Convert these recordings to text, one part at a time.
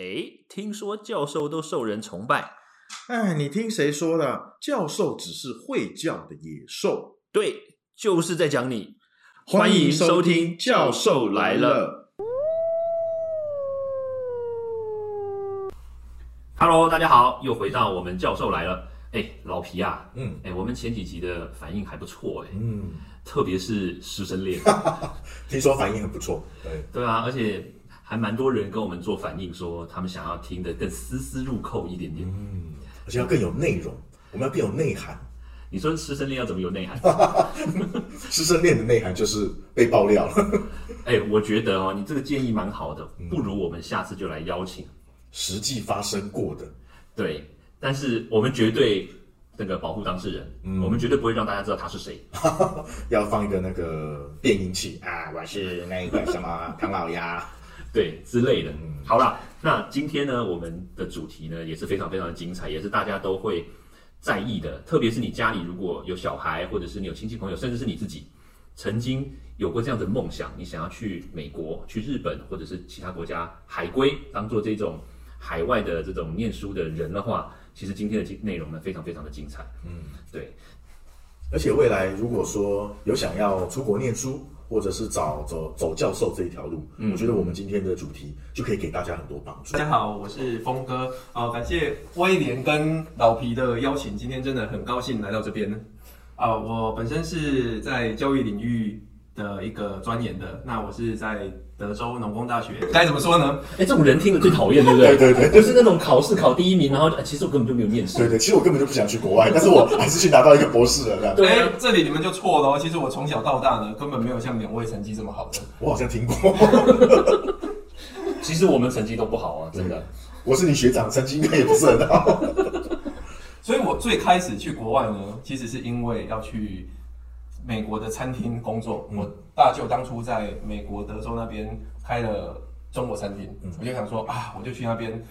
哎，听说教授都受人崇拜。哎，你听谁说的？教授只是会叫的野兽。对，就是在讲你。欢迎收听《教授来了》。Hello，大家好，又回到我们教授来了。哎，老皮啊，嗯哎，我们前几集的反应还不错哎，嗯，特别是师生恋，听说反应很不错。对，对啊，而且还蛮多人跟我们做反应，说他们想要听得更丝丝入扣一点点。嗯，而且要更有内容，我们要更有内涵。你说师生恋要怎么有内涵？师生恋的内涵就是被爆料了，哎，我觉得哦，你这个建议蛮好的，不如我们下次就来邀请。实际发生过的。对，但是我们绝对那个保护当事人，我们绝对不会让大家知道他是谁。要放一个那个变音器啊，我是那个什么唐老鸭。对之类的。好啦，那今天呢，我们的主题呢也是非常非常的精彩，也是大家都会在意的。特别是你家里如果有小孩，或者是你有亲戚朋友，甚至是你自己曾经有过这样的梦想，你想要去美国、去日本或者是其他国家海归，当做这种海外的这种念书的人的话，其实今天的内容呢非常非常的精彩。嗯，对。而且未来如果说有想要出国念书，或者是找走走教授这一条路，我觉得我们今天的主题就可以给大家很多帮助大。家好，我是峰哥，啊、感谢威廉跟老皮的邀请，今天真的很高兴来到这边。啊、我本身是在教育领域的一个钻研的，那我是在德州农工大学，该怎么说呢？哎，这种人听了最讨厌，对不对？对对对就是那种考试考第一名，然后呃其实我根本就没有念书。对对，其实我根本就不想去国外，但是我还是去拿到一个博士了。对这里你们就错了哦。其实我从小到大呢，根本没有像两位成绩这么好的。我好像听过。其实我们成绩都不好啊，真的。我是你学长，成绩应该也不是很好。所以我最开始去国外呢，其实是因为要去美国的餐厅工作。我大舅当初在美国德州那边开了中国餐厅，我就想说啊，我就去那边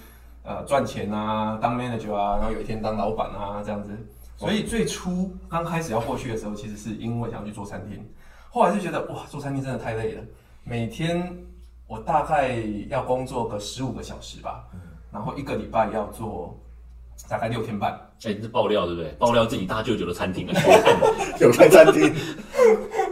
呃赚钱啊，当 manager 啊，然后有一天当老板啊这样子。所以最初刚开始要过去的时候，其实是因为想要去做餐厅，后来就觉得哇，做餐厅真的太累了，每天我大概要工作个十五个小时吧，然后一个礼拜要做大概六天半。哎，这爆料对不对？爆料自己大舅舅的餐厅啊，有开餐厅，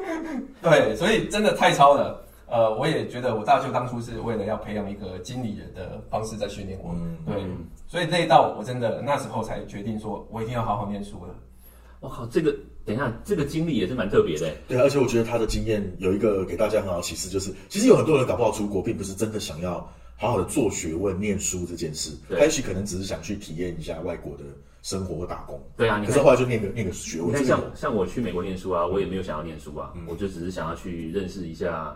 对，所以真的太超了。呃，我也觉得我大舅当初是为了要培养一个经理人的方式在训练我，嗯对，所以那一道我真的那时候才决定说，我一定要好好念书了。我靠，这个等一下，这个经历也是蛮特别的。对，而且我觉得他的经验有一个给大家很好的启示，就是其实有很多人搞不好出国，并不是真的想要好好的做学问、念书这件事，也许可能只是想去体验一下外国的生活或打工。对啊，你看可是后来就念个念个学问，你看像像我去美国念书啊，我也没有想要念书啊，我就只是想要去认识一下。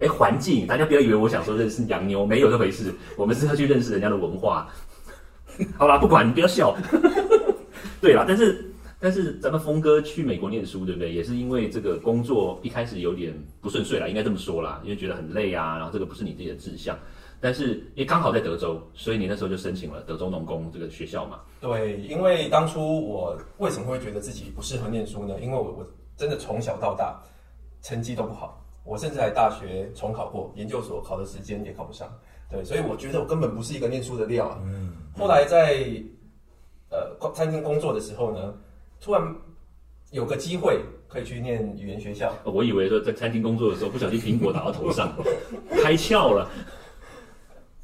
哎，环境，大家不要以为我想说认识洋妞，没有这回事。我们是要去认识人家的文化。好啦，不管你不要笑。对啦，但是但是咱们峰哥去美国念书，对不对？也是因为这个工作一开始有点不顺遂啦，应该这么说啦，因为觉得很累啊，然后这个不是你自己的志向。但是因为刚好在德州，所以你那时候就申请了德州农工这个学校嘛。对，因为当初我为什么会觉得自己不适合念书呢？因为我我真的从小到大成绩都不好，我甚至还大学重考过，研究所考的时间也考不上。对，所以我觉得我根本不是一个念书的料啊。嗯。后来在呃餐厅工作的时候呢，突然有个机会可以去念语言学校，我以为说在餐厅工作的时候不小心苹果打到头上，开窍了。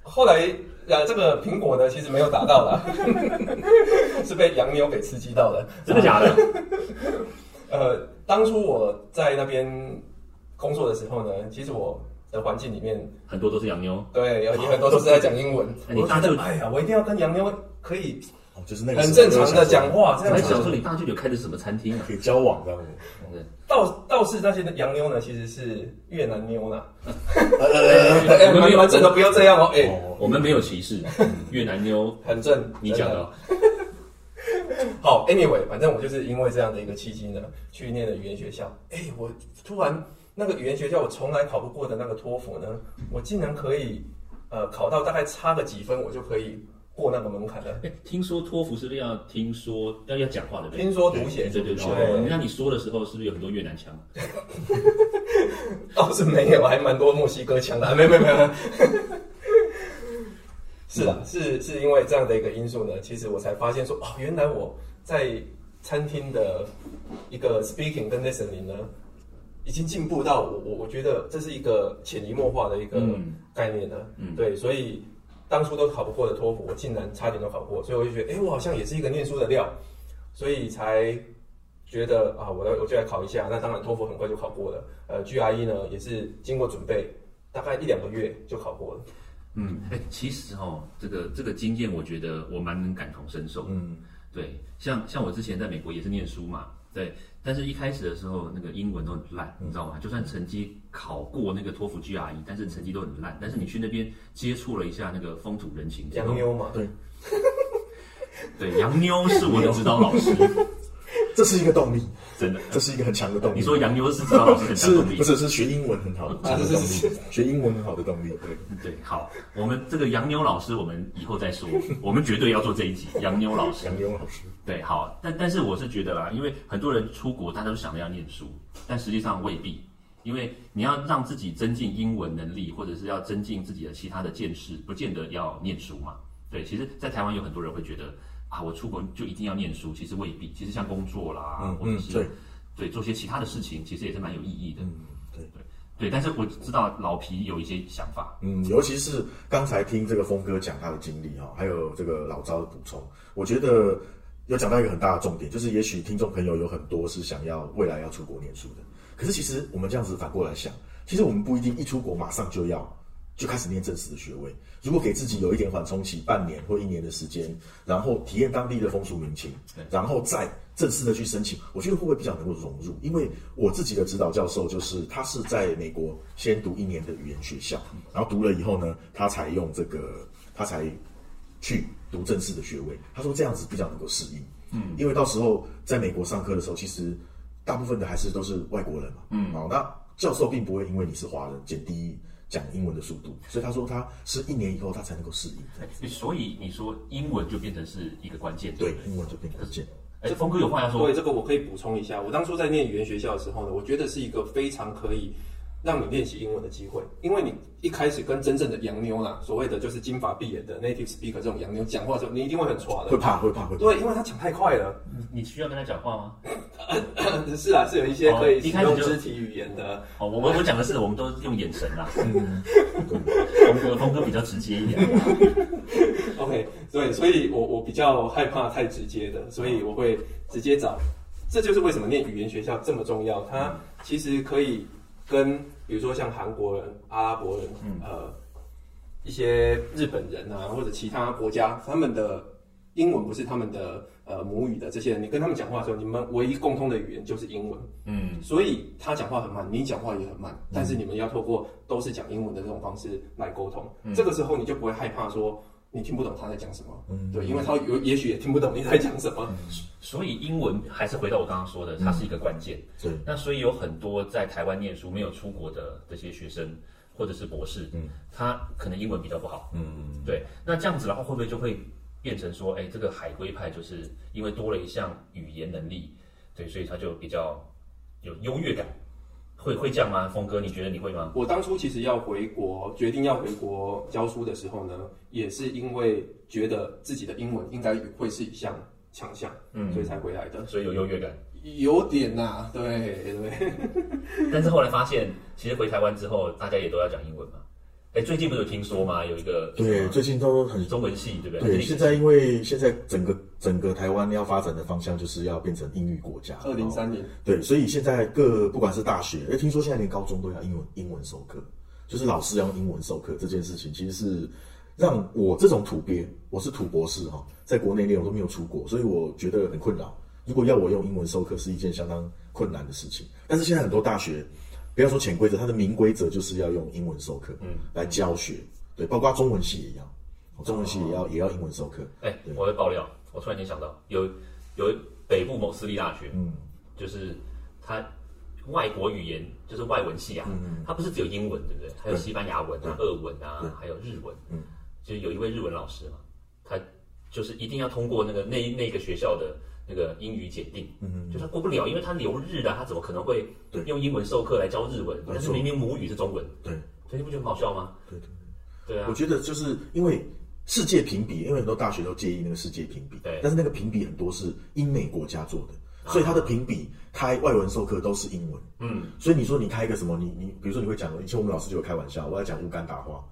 后来呃这个苹果呢其实没有打到啦，是被洋妞给刺激到的。真的假的？呃，当初我在那边工作的时候呢，其实我的环境里面，很多都是洋妞。对，有也很多都是在讲英文。我就觉得，哎呀，我一定要跟洋妞可以哦就是那个很正常的讲话，这我样想说你大舅舅开的是什么餐厅啊？可以交往这样子。倒倒是那些洋妞呢，其实是越南妞啦。呃，哎，我们没有蛮蛮正的，不要这样哦。哎，哦我们没有歧视，越南妞很正，你讲的。好，anyway，反正我就是因为这样的一个契机呢，去念了语言学校。哎，我突然那个语言学校我从来考不过的那个托福呢，我竟然可以呃考到大概差个几分，我就可以过那个门槛的。哎，听说托福是不是要听说要要讲话的？听说读写对对对。对那你说的时候是不是有很多越南腔？倒是没有，还蛮多墨西哥腔的，没有没有没有。是啊，是是因为这样的一个因素呢，其实我才发现说，哦，原来我在餐厅的一个 speaking 跟 listening 呢，已经进步到我我我觉得这是一个潜移默化的一个嗯概念了。嗯对，所以当初都考不过的托福，我竟然差点都考过，所以我就觉得，哎、我好像也是一个念书的料，所以才觉得啊，我来我就来考一下。那当然，托福很快就考过了。呃，GRE 呢也是经过准备，大概一两个月就考过了。嗯，哎、其实哦，这个这个经验，我觉得我蛮能感同身受。嗯，对，像像我之前在美国也是念书嘛，对，但是一开始的时候那个英文都很烂，你知道吗？就算成绩考过那个托福 GRE，但是成绩都很烂。但是你去那边接触了一下那个风土人情洋，妞嘛，对对，洋妞是我的指导老师，这是一个动力，真的。这是一个很强的动力。你说洋妞是指导老师很强是动力不？是是学英文很好的动力？学英文很好的动力，对。对，好，我们这个洋妞老师，我们以后再说，我们绝对要做这一集洋妞老师。洋妞老师，对，好，但但是我是觉得啦，因为很多人出国，大家都想着要念书，但实际上未必，因为你要让自己增进英文能力，或者是要增进自己的其他的见识，不见得要念书嘛。对，其实，在台湾有很多人会觉得啊，我出国就一定要念书，其实未必，其实像工作啦，嗯或者是、嗯对对做些其他的事情，其实也是蛮有意义的。嗯，对。对，但是我知道老皮有一些想法，嗯，尤其是刚才听这个峰哥讲他的经历哈，还有这个老招的补充，我觉得有讲到一个很大的重点，就是也许听众朋友有很多是想要未来要出国念书的，可是其实我们这样子反过来想，其实我们不一定一出国马上就要就开始念正式的学位，如果给自己有一点缓冲期，半年或一年的时间，然后体验当地的风俗民情，然后再正式的去申请，我觉得会不会比较能够融入？因为我自己的指导教授就是他是在美国先读一年的语言学校，然后读了以后呢，他才用这个他才去读正式的学位。他说这样子比较能够适应，嗯，因为到时候在美国上课的时候，其实大部分的还是都是外国人嘛，嗯，好，那教授并不会因为你是华人减低讲英文的速度，所以他说他是一年以后他才能够适应，哎所以你说英文就变成是一个关键，对，对？英文就变关键。哎，峰哥有话要说对，这个我可以补充一下。我当初在念语言学校的时候呢，我觉得是一个非常可以让你练习英文的机会，因为你一开始跟真正的洋妞啦，所谓的就是金发碧眼的 native speaker 这种洋妞讲话的时候，你一定会很喘的。会怕，会怕，会怕。对，因为他讲太快了。你需要跟他讲话吗？是啊，是有一些可以用肢体语言的。哦，我我我讲的是，我们都用眼神啦。嗯，峰哥，峰哥比较直接一点。OK，对，所以我我比较害怕太直接的，所以我会直接找。这就是为什么念语言学校这么重要。它其实可以跟比如说像韩国人、阿拉伯人，呃，一些日本人啊，或者其他国家，他们的英文不是他们的呃母语的这些人，你跟他们讲话的时候，你们唯一共通的语言就是英文。嗯，所以他讲话很慢，你讲话也很慢，但是你们要透过都是讲英文的这种方式来沟通。这个时候你就不会害怕说你听不懂他在讲什么，对，因为他有也许也听不懂你在讲什么。所以英文还是回到我刚刚说的，它是一个关键。对，那所以有很多在台湾念书没有出国的这些学生或者是博士，嗯，他可能英文比较不好，嗯，对。那这样子的话，会不会就会变成说，哎，这个海归派就是因为多了一项语言能力，对，所以他就比较有优越感，会会这样吗？峰哥，你觉得你会吗？我当初其实要回国，决定要回国教书的时候呢，也是因为觉得自己的英文应该会是一项强项，嗯，所以才回来的。所以有优越感。有点呐、对对。但是后来发现，其实回台湾之后，大家也都要讲英文嘛。哎，最近不是有听说吗？有一个对，最近都很中文系，对不对？对，现在因为现在整个整个台湾要发展的方向就是要变成英语国家，二零三零，对，所以现在各不管是大学，哎，听说现在连高中都要英文英文授课，就是老师要用英文授课这件事情，其实是让我这种土鳖，我是土博士哈，在国内练我都没有出国，所以我觉得很困扰。如果要我用英文授课，是一件相当困难的事情。但是现在很多大学，不要说潜规则，它的明规则就是要用英文授课，嗯，来教学，对，包括中文系也要，中文系也要、也要英文授课，哎，我会爆料，我突然间想到，有有北部某私立大学，嗯，就是它外国语言就是外文系啊，嗯它不是只有英文，对不对？还有西班牙文啊、俄文啊对，还有日文，嗯，就是有一位日文老师嘛，他就是一定要通过那个那那个学校的那个英语检定，嗯，就他过不了，因为他留日的，他怎么可能会对用英文授课来教日文？但是明明母语是中文，对。所以你不觉得很好笑吗？对对对啊我，觉得就是因为世界评比，因为很多大学都介意那个世界评比，对但是那个评比很多是英美国家做的，所以他的评比开外文授课都是英文。嗯，所以你说你开一个什么，你你比如说你会讲，以前我们老师就有开玩笑，我要讲乌干达话，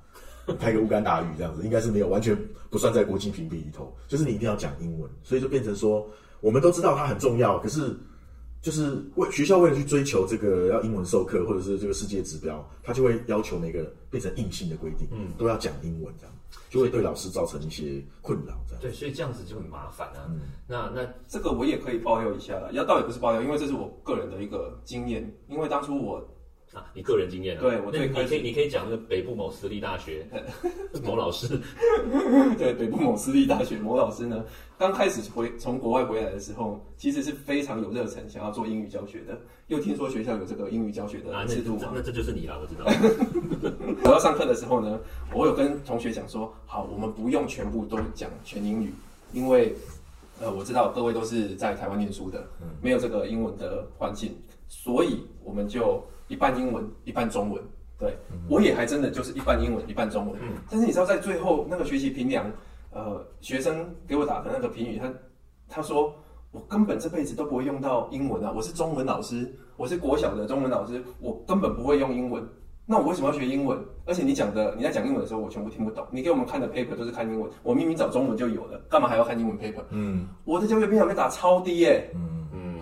开一个乌干达语这样子，应该是没有完全不算在国际评比里头，就是你一定要讲英文，所以就变成说，我们都知道它很重要，可是就是为学校为了去追求这个要英文授课或者是这个世界指标，他就会要求每个变成硬性的规定，嗯，都要讲英文这样，就会对老师造成一些困扰这样。对，所以这样子就很麻烦啊。那那这个我也可以爆料一下了，要倒也不是爆料，因为这是我个人的一个经验。因为当初我啊，你个人经验啊？对我那你最开始可以你可以讲那个北部某私立大学某老师，对北部某私立大学某老师呢，刚开始回从国外回来的时候，其实是非常有热忱，想要做英语教学的。又听说学校有这个英语教学啊，那的制度嘛，这那这就是你了，我知道。我要上课的时候呢，我有跟同学讲说，好，我们不用全部都讲全英语，因为呃，我知道各位都是在台湾念书的，没有这个英文的环境，所以我们就一半英文，一半中文。对，我也还真的就是一半英文，一半中文。但是你知道，在最后那个学习评量，呃，学生给我打的那个评语，他他说我根本这辈子都不会用到英文啊，我是中文老师，我是国小的中文老师，我根本不会用英文。那我为什么要学英文？而且你讲的你在讲英文的时候，我全部听不懂。你给我们看的 paper 都是看英文，我明明找中文就有了，干嘛还要看英文 paper？嗯我的教育评量被打超低耶、嗯，嗯，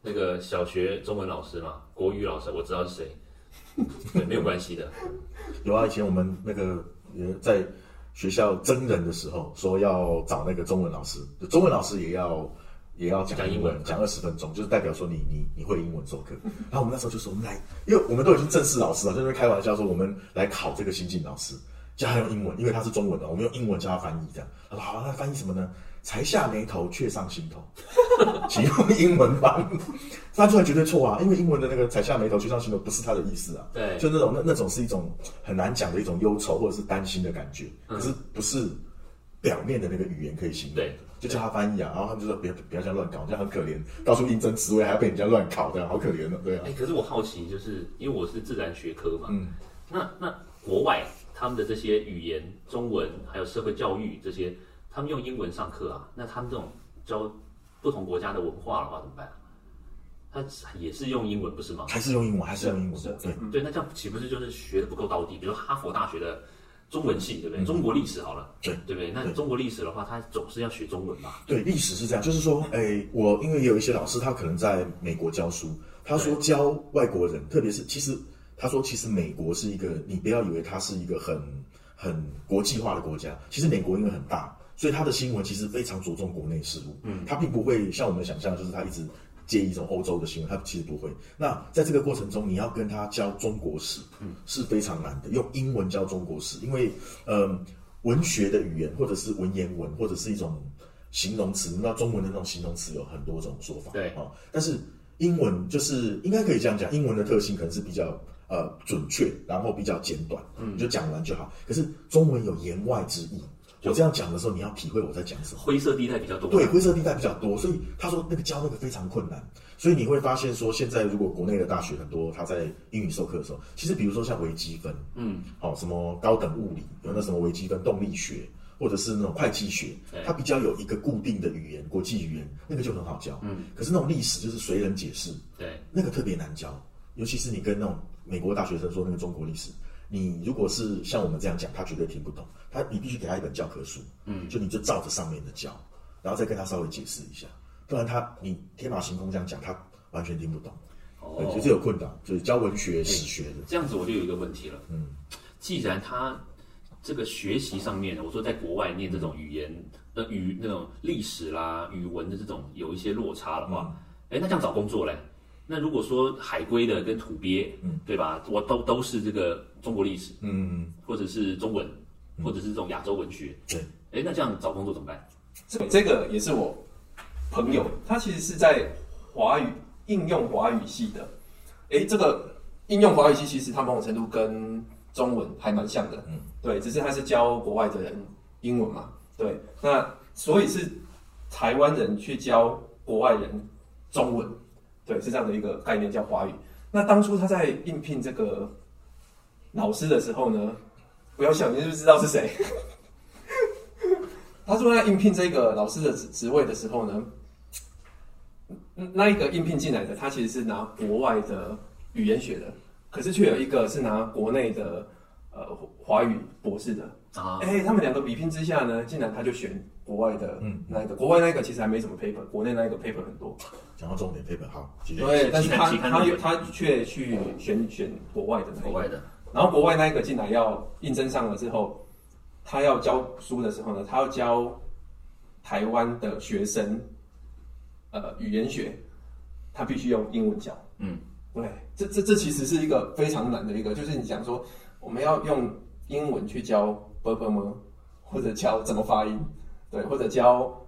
那个小学中文老师嘛，国语老师我知道是谁，对，没有关系的。有啊，以前我们那个呃在学校征人的时候，说要找那个中文老师，就中文老师也要也要讲英文，讲二十分钟，就是代表说你你你会英文授课。然后我们那时候就说，我们来，因为我们都已经正式老师了，就在开玩笑说我们来考这个新进老师，叫他用英文，因为他是中文的，我们用英文教他翻译这样。他说好，那翻译什么呢？才下眉头，却上心头，请用英文翻。翻出来绝对错啊，因为英文的那个“才下眉头，却上心头”不是他的意思啊。对就那种那那种是一种很难讲的一种忧愁或者是担心的感觉，可是不是表面的那个语言可以形容的对。就叫他翻译啊，然后他们就说别不要这样乱搞，这样很可怜，到处应征职位还要被人家乱考，这样好可怜的，对啊哎、。可是我好奇，就是因为我是自然学科嘛，嗯那那国外他们的这些语言、中文还有社会教育这些，他们用英文上课啊，那他们这种教不同国家的文化的话怎么办？他也是用英文不是吗？还是用英文，还是用英文是，对，对，那这样岂不是就是学的不够到底？比如哈佛大学的中文系，对不对？中国历史好了，对。对不对？那中国历史的话，他总是要学中文吧？对，历史是这样，就是说，哎，我因为也有一些老师，他可能在美国教书，他说教外国人，特别是其实他说，其实美国是一个，你不要以为它是一个很很国际化的国家，其实美国因为很大，所以他的新闻其实非常着重国内事务，嗯，他并不会像我们想象，就是他一直介意一种欧洲的新闻，他其实不会。那在这个过程中，你要跟他教中国史，嗯，是非常难的，用英文教中国史，因为，嗯、文学的语言或者是文言文，或者是一种形容词，那中文的那种形容词有很多种说法，对啊、但是英文就是应该可以这样讲，英文的特性可能是比较呃准确，然后比较简短，嗯，就讲完就好。可是中文有言外之意，我这样讲的时候，你要体会我在讲什么。灰色地带比较多。对，灰色地带比较多，所以他说那个教那个非常困难，所以你会发现说，现在如果国内的大学很多，他在英语授课的时候，其实比如说像微积分，嗯，好、什么高等物理，有那什么微积分动力学，或者是那种会计学对，它比较有一个固定的语言，国际语言，那个就很好教。嗯，可是那种历史就是随人解释，对，那个特别难教，尤其是你跟那种美国大学生说那个中国历史，你如果是像我们这样讲，他绝对听不懂。他你必须给他一本教科书，嗯，就你就照着上面的教，然后再跟他稍微解释一下，不然他你天马行空这样讲，他完全听不懂。对，哦就是有困扰，就是教文学、史学的。这样子我就有一个问题了。嗯，既然他这个学习上面，我说在国外念这种语言、呃语那种历史啦、语文的这种有一些落差的话，哎、那这样找工作嘞？那如果说海归的跟土鳖，嗯，对吧？我都都是这个中国历史，嗯，或者是中文，或者是这种亚洲文学，对，哎，那这样找工作怎么办？这个这个也是我朋友，他其实是在华语应用华语系的。诶，这个应用华语系其实它某种程度跟中文还蛮像的，嗯，对，只是他是教国外的人英文嘛，对，那所以是台湾人去教国外人中文，对，是这样的一个概念叫华语。那当初他在应聘这个老师的时候呢，不要笑，你是不是知道是谁？他说他应聘这个老师的职职位的时候呢，嗯那一个应聘进来的，他其实是拿国外的语言学的，可是却有一个是拿国内的呃华语博士的。啊，哎、他们两个比拼之下呢，竟然他就选国外的嗯那一个，国外那一个其实还没什么 paper，国内那一个 paper 很多。讲到重点，paper 好。对，但是他他有他却去选选国外的那一个国外的，然后国外那一个进来要应征上了之后，他要教书的时候呢，他要教台湾的学生，呃，语言学，他必须用英文教。嗯，对，这这这其实是一个非常难的一个，就是你讲说我们要用英文去教 b u r p m 或者教怎么发音，对，或者教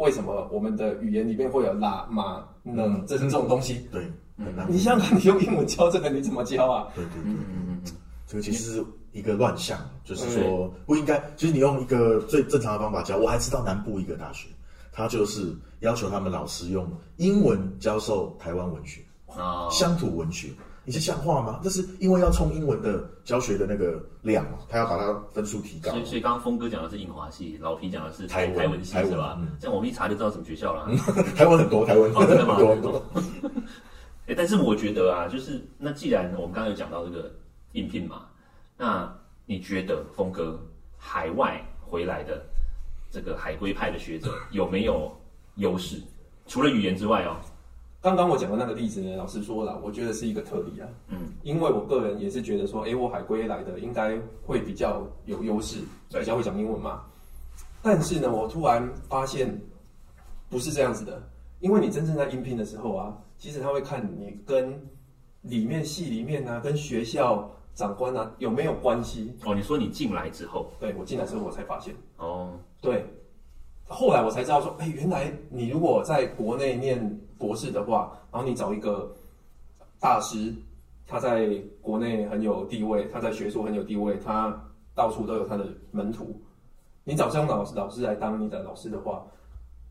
为什么我们的语言里面会有拉、嘛、呢，嗯这是这种东西。对，很难。你想想看，你用英文教这个，你怎么教啊？对对对，嗯嗯嗯这个其实是一个乱象，就是说不应该。其实你用一个最正常的方法教，我还知道南部一个大学，他就是要求他们老师用英文教授台湾文学、嗯啊，乡土文学。你是像话吗？这是因为要冲英文的教学的那个量嘛，他要把它分数提高所。以所以刚刚峰哥讲的是英华系，老皮讲的是台台文系是吧嗯？这样我们一查就知道什么学校了。台湾很多，台湾哦真的吗很多很多。哎，但是我觉得啊，就是那既然我们刚刚有讲到这个应聘嘛，那你觉得峰哥海外回来的这个海归派的学者有没有优势？除了语言之外哦，刚刚我讲的那个例子呢，老实说了，我觉得是一个特例啊。嗯，因为我个人也是觉得说，诶，我海归来的应该会比较有优势，对比较会讲英文嘛。但是呢，我突然发现不是这样子的，因为你真正在应聘的时候啊，其实他会看你跟里面系里面啊，跟学校长官啊有没有关系。哦，你说你进来之后，对我进来之后，我才发现。哦，对，后来我才知道说，哎、原来你如果在国内念博士的话，然后你找一个大师，他在国内很有地位，他在学术很有地位，他到处都有他的门徒。你找这样的老师老师来当你的老师的话，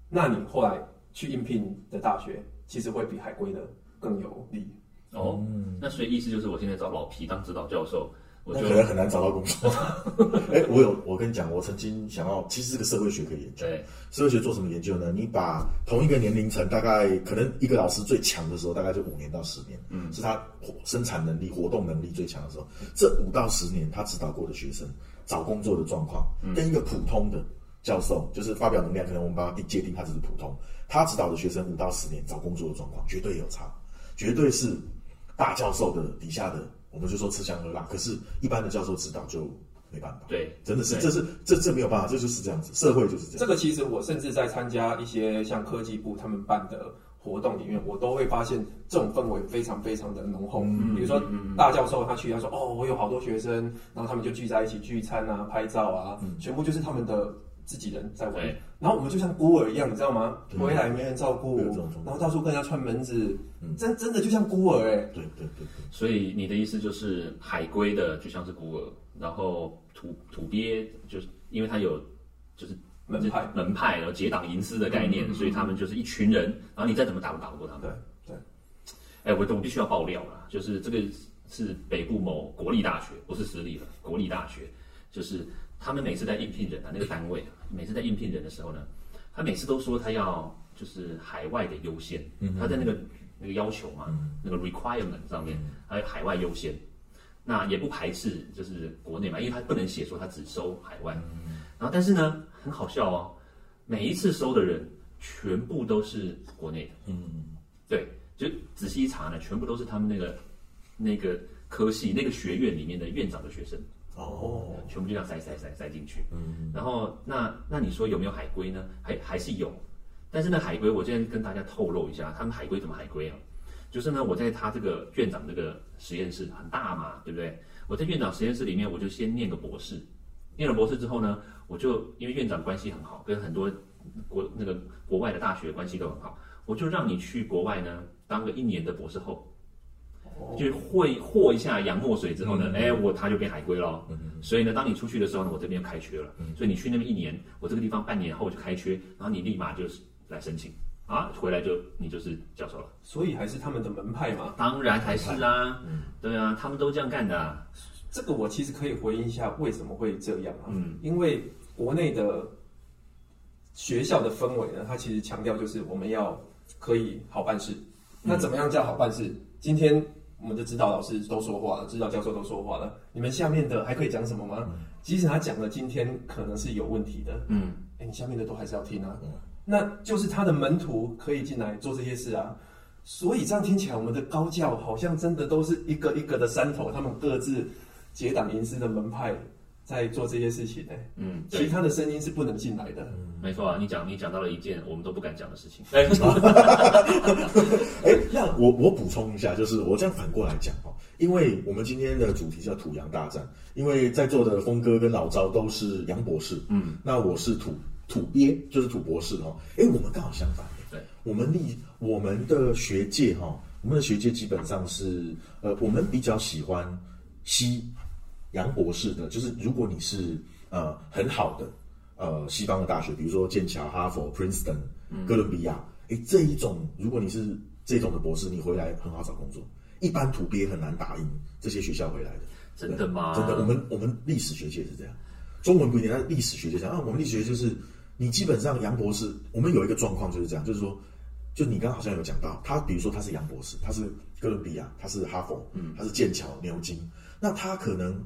那你后来去应聘的大学，其实会比海归的更有利。哦，那所以意思就是我现在找老皮当指导教授，我就那可能很难找到工作。哎、我有，我跟你讲，我曾经想要，其实这个社会学可以研究。对，社会学做什么研究呢？你把同一个年龄层，大概可能一个老师最强的时候，大概就五年到十年，嗯，是他活生产能力、活动能力最强的时候。这五到十年，他指导过的学生找工作的状况，跟一个普通的教授，就是发表能量，可能我们把它界定他只是普通，他指导的学生五到十年找工作的状况，绝对有差，绝对是大教授的底下的，我们就说吃香喝辣。可是，一般的教授指导就没办法。对，真的是，这是这这没有办法，这就是这样子，社会就是这样。这个其实我甚至在参加一些像科技部他们办的活动里面，我都会发现这种氛围非常非常的浓厚。比如说大教授他去，他说哦，我有好多学生，然后他们就聚在一起聚餐啊、拍照啊，全部就是他们的自己人在玩。然后我们就像孤儿一样，你知道吗？回来没人照顾然后到处跟人家串门子，真真的就像孤儿哎。对对对对，所以你的意思就是海归的就像是孤儿，然后土土鳖就是因为他有就是门派嗯门派，然后结党营私的概念，所以他们就是一群人，然后你再怎么打都打不过他们。对对，哎，我我必须要爆料了，就是这个是北部某国立大学，不是私立的，国立大学，就是他们每次在应聘人啊，那个单位啊，每次在应聘人的时候呢，他每次都说他要就是海外的优先，他在那个那个要求嘛，那个 requirement 上面，还有海外优先，那也不排斥就是国内嘛，因为他不能写说他只收海外，然后但是呢，很好笑哦，每一次收的人全部都是国内的，嗯，对，就仔细一查呢，全部都是他们那个那个科系那个学院里面的院长的学生，哦，全部就这样塞塞塞塞进去。嗯，然后那那你说有没有海归呢？还还是有，但是呢，海归我今天跟大家透露一下，他们海归怎么海归啊？就是呢，我在他这个院长这个实验室很大嘛，对不对？我在院长实验室里面，我就先念个博士，念了博士之后呢，我就因为院长关系很好，跟很多国那个国外的大学关系都很好，我就让你去国外呢当个一年的博士后，就是会和一下洋墨水之后呢，哎、我他就变海龟了。所以呢，当你出去的时候呢，我这边开缺了，所以你去那边一年，我这个地方半年后就开缺，然后你立马就是来申请啊，回来就你就是教授了。所以还是他们的门派嘛。当然还是啊，对啊，他们都这样干的、啊。这个我其实可以回应一下为什么会这样啊？嗯，因为国内的学校的氛围呢，它其实强调就是我们要可以好办事。那怎么样叫好办事？今天我们的指导老师都说话了，指导教授都说话了，你们下面的还可以讲什么吗？即使他讲了今天可能是有问题的，嗯，哎，你下面的都还是要听啊。那就是他的门徒可以进来做这些事啊。所以这样听起来，我们的高教好像真的都是一个一个的山头，他们各自结党营私的门派在做这些事情呢、嗯，对其他的声音是不能进来的。没错啊，你讲你讲到了一件我们都不敢讲的事情。哎，那我我补充一下，就是我这样反过来讲哦，因为我们今天的主题叫土洋大战，因为在座的峰哥跟老赵都是杨博士，嗯，那我是土土鳖，就是土博士哦。哎，我们刚好相反，对，我们历我们的学界哈、我们的学界基本上是呃，我们比较喜欢西杨博士的，就是如果你是呃很好的呃西方的大学，比如说剑桥、哈佛、Princeton、哥伦比亚，诶，这一种如果你是这种的博士，你回来很好找工作。一般土鳖很难打赢这些学校回来的，真的吗？真的，我们我们历史学界是这样，中文不一定，但是历史学界这样啊。我们历史学就是你基本上杨博士，我们有一个状况就是这样，就是说，就你刚刚好像有讲到，他比如说他是杨博士，他是哥伦比亚，他是哈佛，嗯，他是剑桥、牛津，那他可能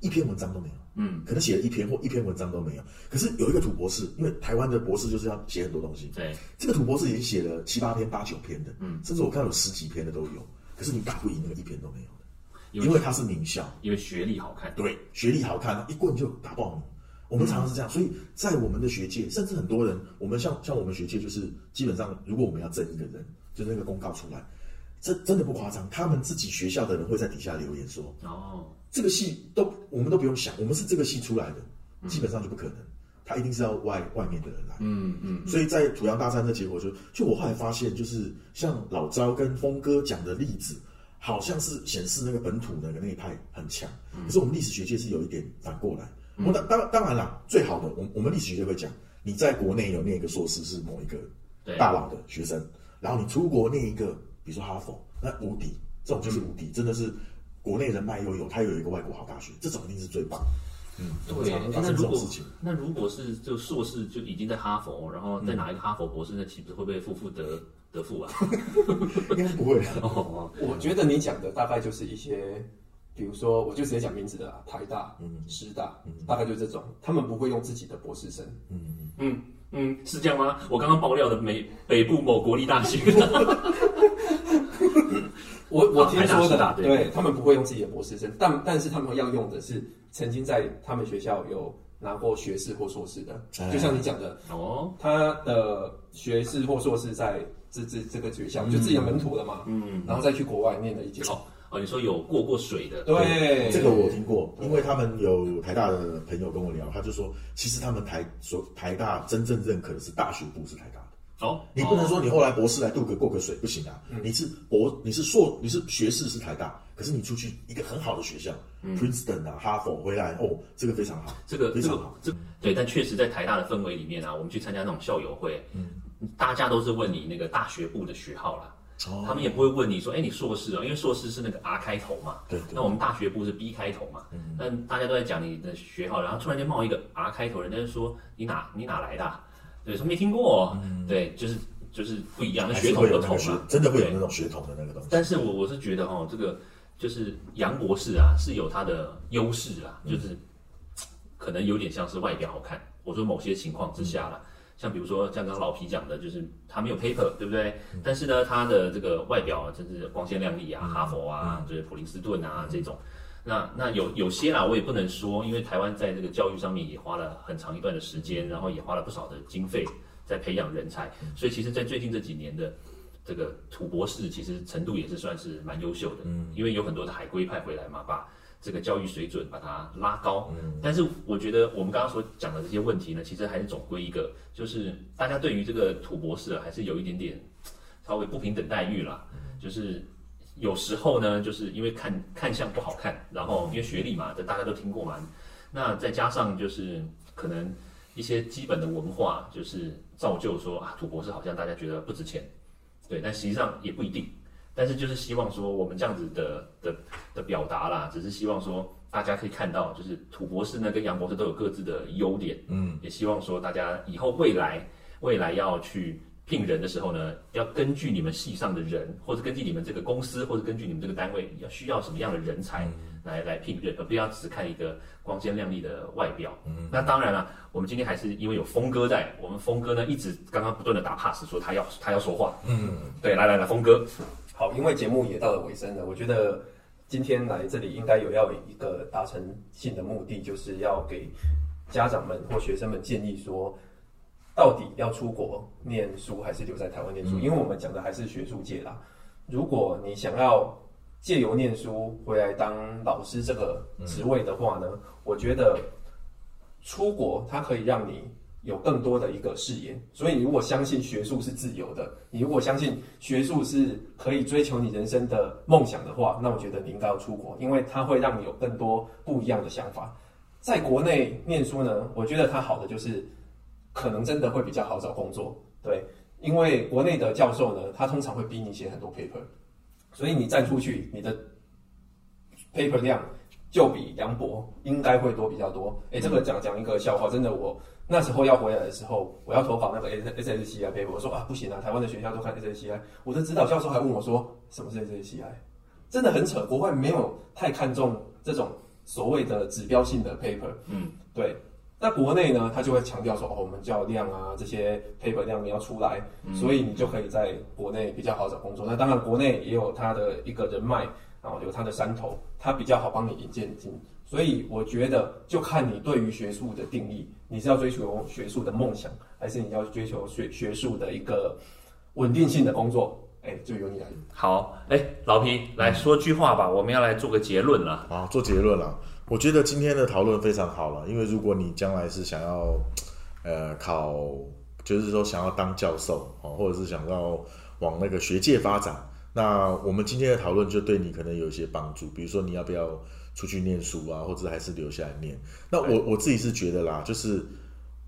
一篇文章都没有，嗯，可能写了一篇或一篇文章都没有。可是有一个土博士，因为台湾的博士就是要写很多东西，对，这个土博士已经写了七八篇、八九篇的，嗯，甚至我看到有十几篇的都有。可是你打不赢那个一篇都没有的，因为因为他是名校，因为学历好看。对，学历好看，一棍就打爆你。我们常常是这样，所以在我们的学界，甚至很多人，我们像像我们学界，就是基本上，如果我们要争一个人，就是那个公告出来，这真的不夸张，他们自己学校的人会在底下留言说，哦，这个系都我们都不用想，我们是这个系出来的，基本上就不可能，他一定是要外外面的人来。嗯嗯，所以在土洋大战的结果就，就我后来发现，就是像老招跟峰哥讲的例子，好像是显示那个本土的那一派很强，可是我们历史学界是有一点反过来。我当当当然啦，最好的，我我们历史学界会讲，你在国内有念一个硕士是某一个大佬的学生，然后你出国念一个，比如说哈佛，那无敌，这种就是无敌，真的是国内人脉又有，他有一个外国好大学，这种一定是最棒。嗯，对。那如果这种事情。那如果是就硕士就已经在哈佛，然后再拿一个哈佛博士，那岂不是会不会负负得得负啊？应该不会啊。哦，我觉得你讲的大概就是一些，比如说，我就直接讲名字的啦，台大、师大，大概就这种，他们不会用自己的博士生。嗯嗯，是这样吗？我刚刚爆料的美北部某国立大学，我我啊听说的对。对他们不会用自己的博士生，但但是他们要用的是曾经在他们学校有拿过学士或硕士的，哎就像你讲的，哦，他的学士或硕士在这这这个学校，就自己的门徒了嘛，嗯，然后再去国外念了一届，哦哦，你说有过过水的，对，这个我听过，因为他们有台大的朋友跟我聊，他就说，其实他们台所台大真正认可的是大学部是台大的，哦，你不能说你后来博士来渡个过个水不行啊，你是博你是硕你是学士是台大，可是你出去一个很好的学校、p r i n c e t o n 啊哈佛回来哦，这个非常好，这个这个非常好，这对，但确实在台大的氛围里面啊，我们去参加那种校友会，嗯，大家都是问你那个大学部的学号啦。哦。他们也不会问你说，哎，你硕士哦，因为硕士是那个 R 开头嘛，对对。那我们大学部是 B 开头嘛，那大家都在讲你的学号，然后突然间冒一个 R 开头，人家就说你哪你哪来的啊？对，说没听过，对，就是就是不一样，那血统有那个血不同嘛，真的会有那种血统的那个东西。但是我我是觉得哦，这个就是杨博士啊，是有他的优势啊，就是可能有点像是外表好看。我说某些情况之下啦，像比如说像刚刚老皮讲的，就是他没有 paper，对不对？但是呢，他的这个外表啊，真是光鲜亮丽啊，哈佛啊，就是普林斯顿啊这种。那那有有些啦，我也不能说，因为台湾在这个教育上面也花了很长一段的时间，然后也花了不少的经费在培养人才，所以其实，在最近这几年的这个土博士，其实程度也是算是蛮优秀的，嗯，因为有很多的海归派回来嘛，把这个教育水准把它拉高，嗯，但是我觉得我们刚刚所讲的这些问题呢，其实还是总归一个，就是大家对于这个土博士啊，还是有一点点稍微不平等待遇啦，就是。有时候呢，就是因为看看相不好看，然后因为学历嘛，这大家都听过嘛，那再加上就是可能一些基本的文化，就是造就说啊，土博士好像大家觉得不值钱，对，但实际上也不一定。但是就是希望说我们这样子的的的表达啦，只是希望说大家可以看到，就是土博士呢跟杨博士都有各自的优点，嗯，也希望说大家以后未来未来要去聘人的时候呢，要根据你们系上的人，或者根据你们这个公司，或者根据你们这个单位要需要什么样的人才来来聘任，而不要只看一个光鲜亮丽的外表。嗯，那当然了，我们今天还是因为有峰哥在，我们峰哥呢一直刚刚不断的打 pass 说他要他要说话。嗯，对，来来来，峰哥，好，因为节目也到了尾声了，我觉得今天来这里应该有要有一个达成性的目的，就是要给家长们或学生们建议说，到底要出国念书还是留在台湾念书？因为我们讲的还是学术界啦。如果你想要借由念书回来当老师这个职位的话呢，我觉得出国它可以让你有更多的一个视野。所以，你如果相信学术是自由的，你如果相信学术是可以追求你人生的梦想的话，那我觉得你应该要出国，因为它会让你有更多不一样的想法。在国内念书呢，我觉得它好的就是可能真的会比较好找工作，对，因为国内的教授呢，他通常会逼你写很多 paper，所以你站出去，你的 paper 量就比梁博应该会多比较多。哎，这个讲讲一个笑话，真的，我那时候要回来的时候，我要投稿那个 S S S C I paper，我说啊不行啊，台湾的学校都看 S S C I，我的指导教授还问我说什么是 S S C I，真的很扯，国外没有太看重这种所谓的指标性的 paper，嗯，对。那国内呢，他就会强调说，哦，我们叫量啊，这些 paper 量你要出来，所以你就可以在国内比较好找工作。那当然，国内也有他的一个人脉，然后有他的山头，他比较好帮你引荐进。所以我觉得，就看你对于学术的定义，你是要追求学术的梦想，还是你要追求学学术的一个稳定性的工作？哎，就由你来。好，哎，老皮来说句话吧，我们要来做个结论了。啊，做结论了。我觉得今天的讨论非常好了，因为如果你将来是想要，呃，考，就是说想要当教授哦，或者是想要往那个学界发展，那我们今天的讨论就对你可能有一些帮助。比如说你要不要出去念书啊，或者还是留下来念？那我我自己是觉得啦，就是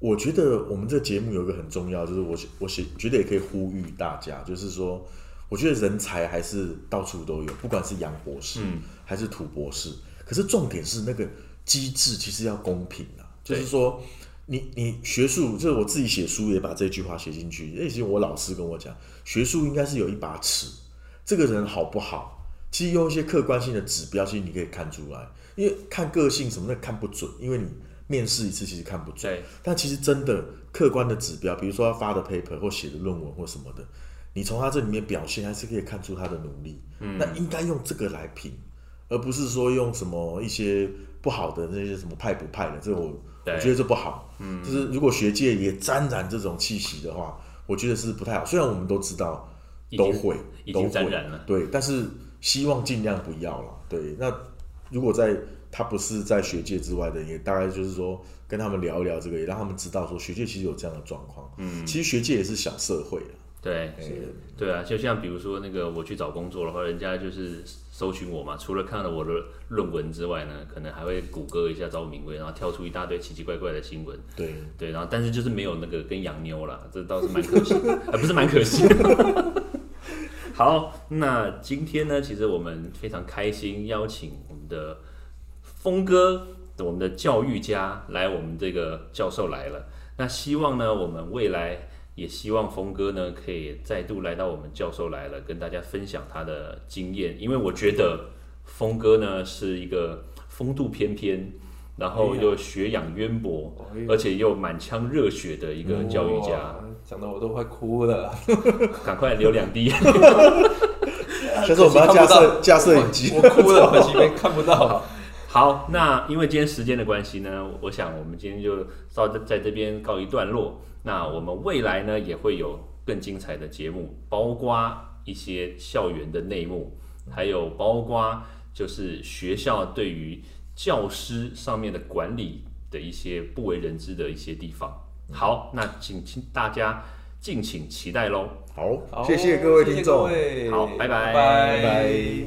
我觉得我们这节目有一个很重要，就是我我写觉得也可以呼吁大家，就是说，我觉得人才还是到处都有，不管是杨博士还是土博士。可是重点是那个机制其实要公平啊，就是说，你你学术，就是我自己写书也把这句话写进去。那些我老师跟我讲，学术应该是有一把尺，这个人好不好，其实用一些客观性的指标，其实你可以看出来。因为看个性什么的看不准，因为你面试一次其实看不准。但其实真的客观的指标，比如说他发的 paper 或写的论文或什么的，你从他这里面表现还是可以看出他的努力。嗯，那应该用这个来评。而不是说用什么一些不好的那些什么派不派的，这我我觉得这不好。嗯，就是如果学界也沾染这种气息的话，我觉得是不太好。虽然我们都知道都会都沾染了，对，但是希望尽量不要了。对，那如果在他不是在学界之外的，也大概就是说跟他们聊一聊这个，也让他们知道说学界其实有这样的状况。嗯，其实学界也是小社会对，对啊，就像比如说那个我去找工作的话，人家就是搜寻我嘛，除了看了我的论文之外呢，可能还会谷歌一下招名位，然后跳出一大堆奇奇怪怪的新闻。对对，然后但是就是没有那个跟洋妞啦，这倒是蛮可惜，还 不是蛮可惜。好，那今天呢，其实我们非常开心，邀请我们的峰哥，我们的教育家来，我们这个教授来了。那希望呢，我们未来。也希望峰哥呢可以再度来到我们教授来了，跟大家分享他的经验。因为我觉得峰哥呢是一个风度翩翩，然后又学养渊博，而且又满腔热血的一个教育家。讲的我都快哭了，赶快流两滴。先说我们要架设架摄影机，我哭了，可惜没看不到。好，那因为今天时间的关系呢，我想我们今天就稍在在这边告一段落。那我们未来呢也会有更精彩的节目，包括一些校园的内幕，还有包括就是学校对于教师上面的管理的一些不为人知的一些地方。好，那请请大家敬请期待喽。好，谢谢各位听众，好，拜拜，拜拜。